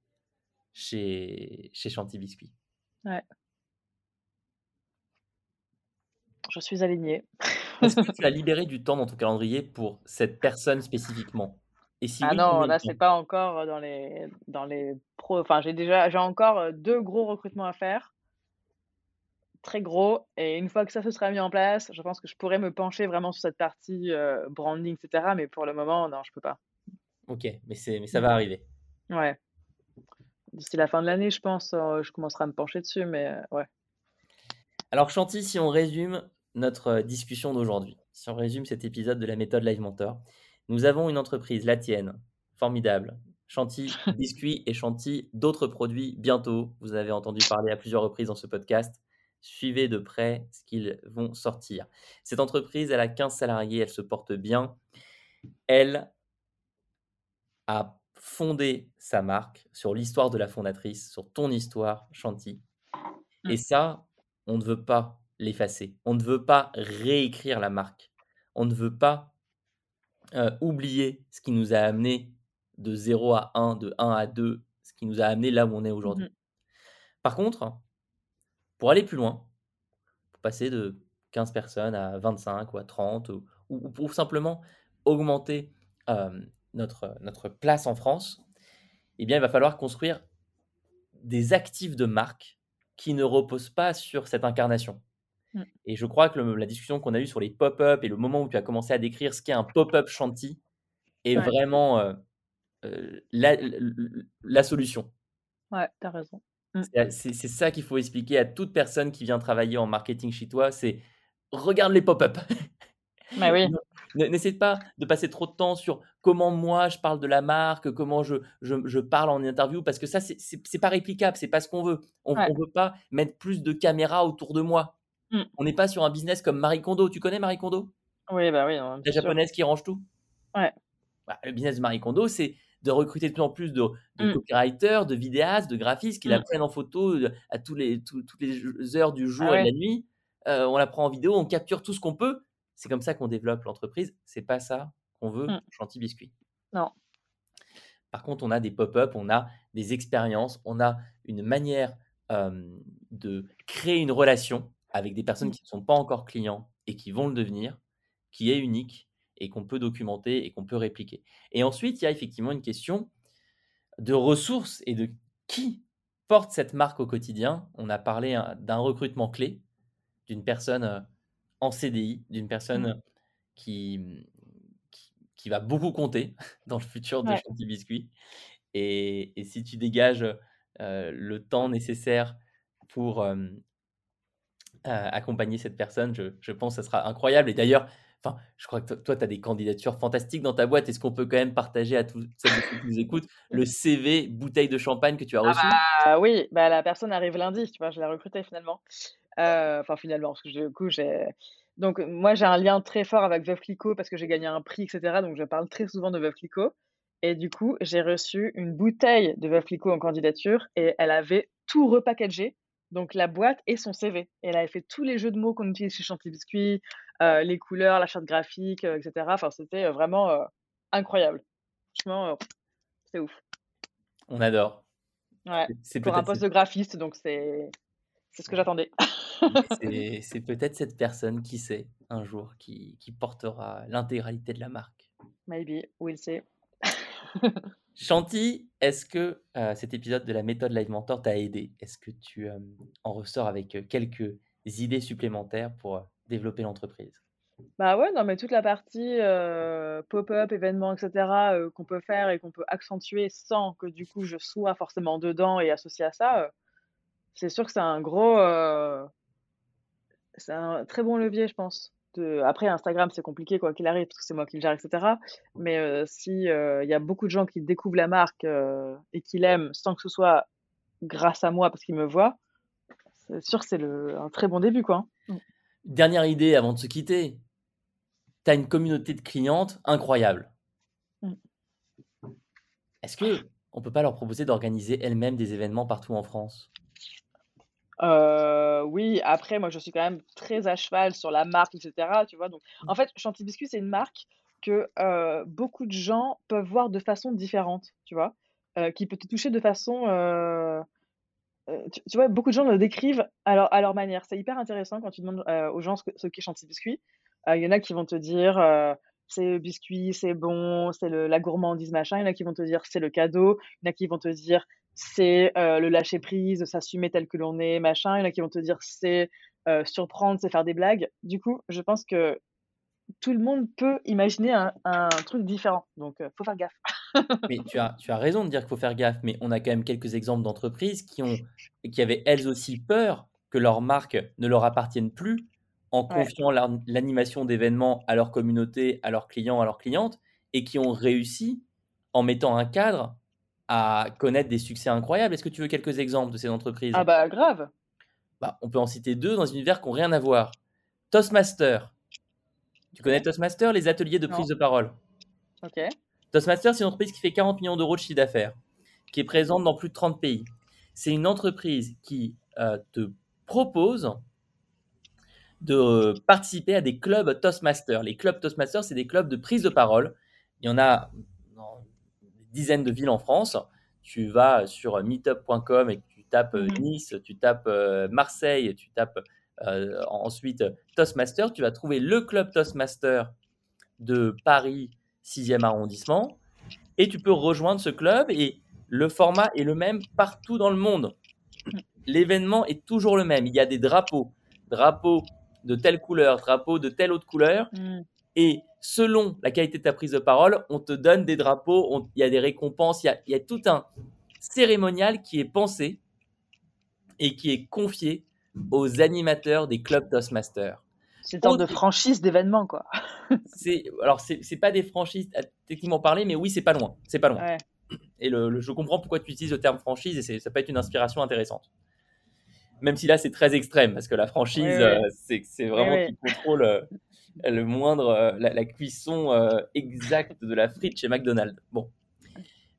chez chez Chanty Biscuits. Ouais. Je suis alignée. Est-ce que tu as libéré du temps dans ton calendrier pour cette personne spécifiquement? Et si Ah oui, non, là, c'est pas encore, heu, dans les dans les pros enfin, j'ai déjà j'ai encore, heu, 2 gros recrutements à faire très gros et une fois que ça se sera mis en place, je pense que je pourrais me pencher vraiment sur cette partie, heu, branding et cetera, mais pour le moment, non, je peux pas. OK, mais mais ça va arriver. Ouais. D'ici la fin de l'année, je pense, heu, je commencerai à me pencher dessus, mais heu, ouais. Alors Chanty, si on résume notre, heu, discussion d'aujourd'hui, si on résume cet épisode de la méthode Live Mentor, nous avons une entreprise, la tienne, formidable, Chanty Biscuits et Chanty d'autres produits bientôt. Vous avez entendu parler à plusieurs reprises dans ce podcast. Suivez de près ce qu'ils vont sortir. Cette entreprise, elle a 15 salariés, elle se porte bien. Elle a fondé sa marque sur l'histoire de la fondatrice, sur ton histoire, Chanty. Mmh. Et ça, on ne veut pas l'effacer. On ne veut pas réécrire la marque. On ne veut pas, heu, oublier ce qui nous a amenés de 0 à 1, de 1 à 2, ce qui nous a amenés là où on est Mmh aujourd'hui. mh. Par contre, pour aller plus loin, pour passer de 15 personnes à 25 ou à 30 ou ou ou pour simplement augmenter, notre, notre place en France, eh bien, il va falloir construire des actifs de marque qui ne reposent pas sur cette incarnation. Mmh. Et je crois que le la discussion qu'on a eue sur les pop-up et le moment où tu as commencé à décrire ce qu'est un pop-up Chanty est Ouais. vraiment, heu heu, la solution. Ouais, tu as raison. Mmh. C'est ça qu'il faut expliquer à toute personne qui vient travailler en marketing chez toi, c'est: «Regarde les pop-up». Mais oui. Ne ne n'essaie pas de passer trop de temps sur comment moi je parle de la marque, comment je je je parle en interview parce que ça c'est pas réplicable, c'est pas ce qu'on veut. On Ouais. on veut pas mettre plus de caméras autour de moi. Mmh. On n'est pas sur un business comme Marie Kondo. Tu connais Marie Kondo? Oui, bah oui, hein, La sûr. japonaise qui range tout? Ouais. Bah, le business de Marie Kondo, c'est de recruter de plus en plus de de Mmh. copywriters, de vidéastes, de graphistes qui la Mmh. prennent en photo, heu, à tous les toutes les heures du jour Ah et de ouais. la nuit. Heu, on la prend en vidéo, on capture tout ce qu'on peut. C'est comme ça qu'on développe l'entreprise. C'est pas ça qu'on veut Mmh. pour Chanty Biscuits. Non. Par contre, on a des pop-up, on a des expériences, on a une manière, de créer une relation avec des personnes Mmh. qui ne sont pas encore clients et qui vont le devenir, qui est unique et qu'on peut documenter et qu'on peut répliquer. Et ensuite, il y a effectivement une question de ressources et de qui porte cette marque au quotidien. On a parlé, hein, d'un recrutement clé, d'une personne, en CDI, d'une personne, Mmh. qui, qui va beaucoup compter dans le futur de Ouais. Chanty Biscuits. Et et si tu dégages, le temps nécessaire pour, accompagner cette personne, je je pense que ça sera incroyable. Et d'ailleurs, enfin, je crois que to toi, tu as des candidatures fantastiques dans ta boîte. Est-ce qu'on peut quand même partager à celles et ceux qui nous écoutent le CV bouteille de champagne que tu as Ah reçu? bah oui, bah la personne arrive lundi, tu vois? Je l'ai recrutée finalement. Enfin finalement, parce que du coup, j'ai donc moi, j'ai un lien très fort avec Veuve Clicquot parce que j'ai gagné un prix et cetera, donc je parle très souvent de Veuve Clicquot. Et du coup, j'ai reçu une bouteille de Veuve Clicquot en candidature et elle avait tout repackagé, donc la boîte et son CV. Et elle avait fait tous les jeux de mots qu'on utilise chez Chanty Biscuits, heu, les couleurs, la charte graphique, heu, et cetera. Enfin, c'était, vraiment, incroyable. Franchement, c'est ouf. On adore. Ouais, C'est pour un poste de graphiste, donc c'est c'est ce que j'attendais. c'est peut-être cette personne, qui sait, un jour, qui qui portera l'intégralité de la marque. Maybe, we'll see. Chanty, est-ce que euh, cet épisode de la méthode Live Mentor t'a aidé? Est-ce que tu euh, en ressors avec euh, quelques idées supplémentaires pour développer l'entreprise? Bah ouais, non, mais toute la partie pop-up, événements, etc., qu'on peut faire et qu'on peut accentuer sans que du coup je sois forcément dedans et associé à ça, c'est sûr que c'est un gros. c'est un très bon levier, je pense après Instagram, c'est compliqué quoi qu'il arrive parce que c'est moi qui le gère, etc. Mais euh, si il y a beaucoup de gens qui découvrent la marque et qui l'aiment sans que ce soit grâce à moi parce qu'ils me voient, c'est sûr que c'est un très bon début quoi. Hein. Dernière idée avant de se quitter. Tu as une communauté de clientes incroyable. Mmh. Est-ce que on peut pas leur proposer d'organiser elles-mêmes des événements partout en France? Euh, oui, après, moi, je suis quand même très à cheval sur la marque, etc. Tu vois, donc, en fait, Chanty Biscuit, c'est une marque que euh, beaucoup de gens peuvent voir de façon différente, tu vois, euh, qui peut te toucher de façon. Tu, vois, beaucoup de gens le décrivent à leur, à leur manière. C'est hyper intéressant quand tu demandes aux gens ce, qu'est Chanty Biscuit. Il y en a qui vont te dire c'est biscuit, c'est bon, c'est la gourmandise, machin. Il y en a qui vont te dire c'est le cadeau. Il y en a qui vont te dire c'est le lâcher prise, s'assumer tel que l'on est, machin. Il y en a qui vont te dire c'est surprendre, c'est faire des blagues. Du coup, je pense que tout le monde peut imaginer un, truc différent. Donc, il faut faire gaffe. mais tu as, tu as raison de dire qu'il faut faire gaffe, mais on a quand même quelques exemples d'entreprises qui, ont, qui avaient elles aussi peur que leur marque ne leur appartienne plus en confiant l'animation d'événements à leur communauté, à leurs clients, à leurs clientes, et qui ont réussi en mettant un cadre à connaître des succès incroyables. Est-ce que tu veux quelques exemples de ces entreprises? Ah bah grave. Bah, on peut en citer deux dans une univers qui n'ont rien à voir. Toastmaster. Tu connais Toastmaster, les ateliers de prise de parole? Ok. Toastmaster, c'est une entreprise qui fait 40 millions d'euros de chiffre d'affaires, qui est présente dans plus de 30 pays. C'est une entreprise qui euh, te propose de participer à des clubs Toastmaster. Les clubs Toastmaster, c'est des clubs de prise de parole. Il y en a dizaines de villes en France. Tu vas sur meetup.com et tu tapes euh, mhm. Nice, tu tapes euh, Marseille, tu tapes euh, ensuite Toastmaster. Tu vas trouver le club Toastmaster de Paris 6e arrondissement et tu peux rejoindre ce club et le format est le même partout dans le monde. L'événement est toujours le même. Il y a des drapeaux, drapeaux de telle couleur, drapeaux de telle autre couleur. Mm. Et selon la qualité de ta prise de parole, on te donne des drapeaux, il y a des récompenses, il y a, tout un cérémonial qui est pensé et qui est confié aux animateurs des clubs Toastmasters. C'est une sorte de franchise d'événements, quoi. c'est alors c'est pas des franchises techniquement parler, mais oui, c'est pas loin, c'est pas loin. Et le, je comprends pourquoi tu utilises le terme franchise et ça peut être une inspiration intéressante. Même si là c'est très extrême parce que la franchise, euh, c'est vraiment qui contrôle euh, le moindre, euh, la, cuisson euh, exacte de la frite chez McDonald's. Bon.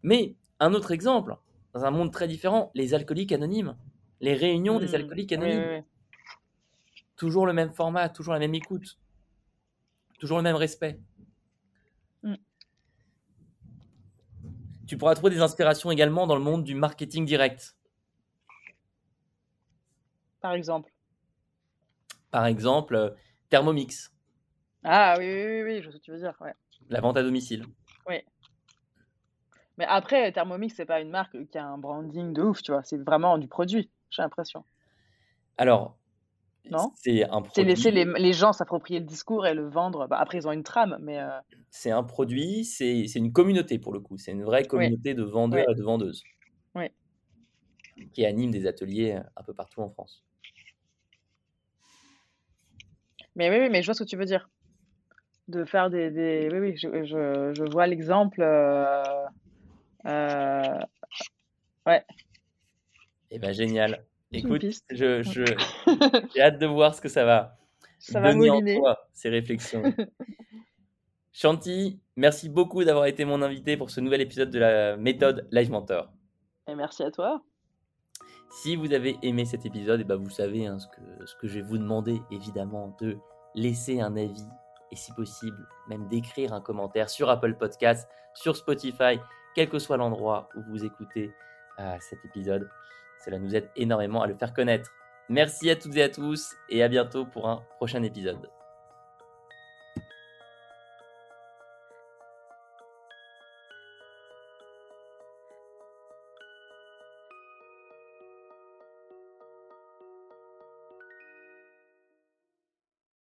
Mais un autre exemple, dans un monde très différent, les alcooliques anonymes, les réunions des mmh. alcooliques anonymes. Toujours le même format, toujours la même écoute, toujours le même respect. Mmh. Tu pourras trouver des inspirations également dans le monde du marketing direct. Par exemple. Par exemple, euh, Thermomix. Ah oui, oui, oui, je sais ce que tu veux dire, ouais. La vente à domicile. Oui. Mais après, Thermomix, c'est pas une marque qui a un branding de ouf, tu vois. C'est vraiment du produit, j'ai l'impression. Alors, non? c'est un produit. C'est laisser les, les gens s'approprier le discours et le vendre. Bah, après, ils ont une trame, mais. Euh, c'est un produit, c'est une communauté pour le coup. C'est une vraie communauté de vendeurs et de vendeuses. Oui. Qui anime des ateliers un peu partout en France. Mais oui, oui, mais je vois ce que tu veux dire de faire des, des... Oui, oui, je, je, je vois l'exemple. Euh... Euh... Ouais. Eh ben génial. Écoute, je, je, j'ai hâte de voir ce que ça va ça donner va en toi, ces réflexions. Chanty, merci beaucoup d'avoir été mon invité pour ce nouvel épisode de la méthode Live Mentor. Et merci à toi. Si vous avez aimé cet épisode, et eh ben vous savez hein, ce, que, ce que je vais vous demander, évidemment, de laisser un avis et si possible, même d'écrire un commentaire sur Apple Podcast, sur Spotify, quel que soit l'endroit où vous écoutez euh, cet épisode. Cela nous aide énormément à le faire connaître. Merci à toutes et à tous et à bientôt pour un prochain épisode.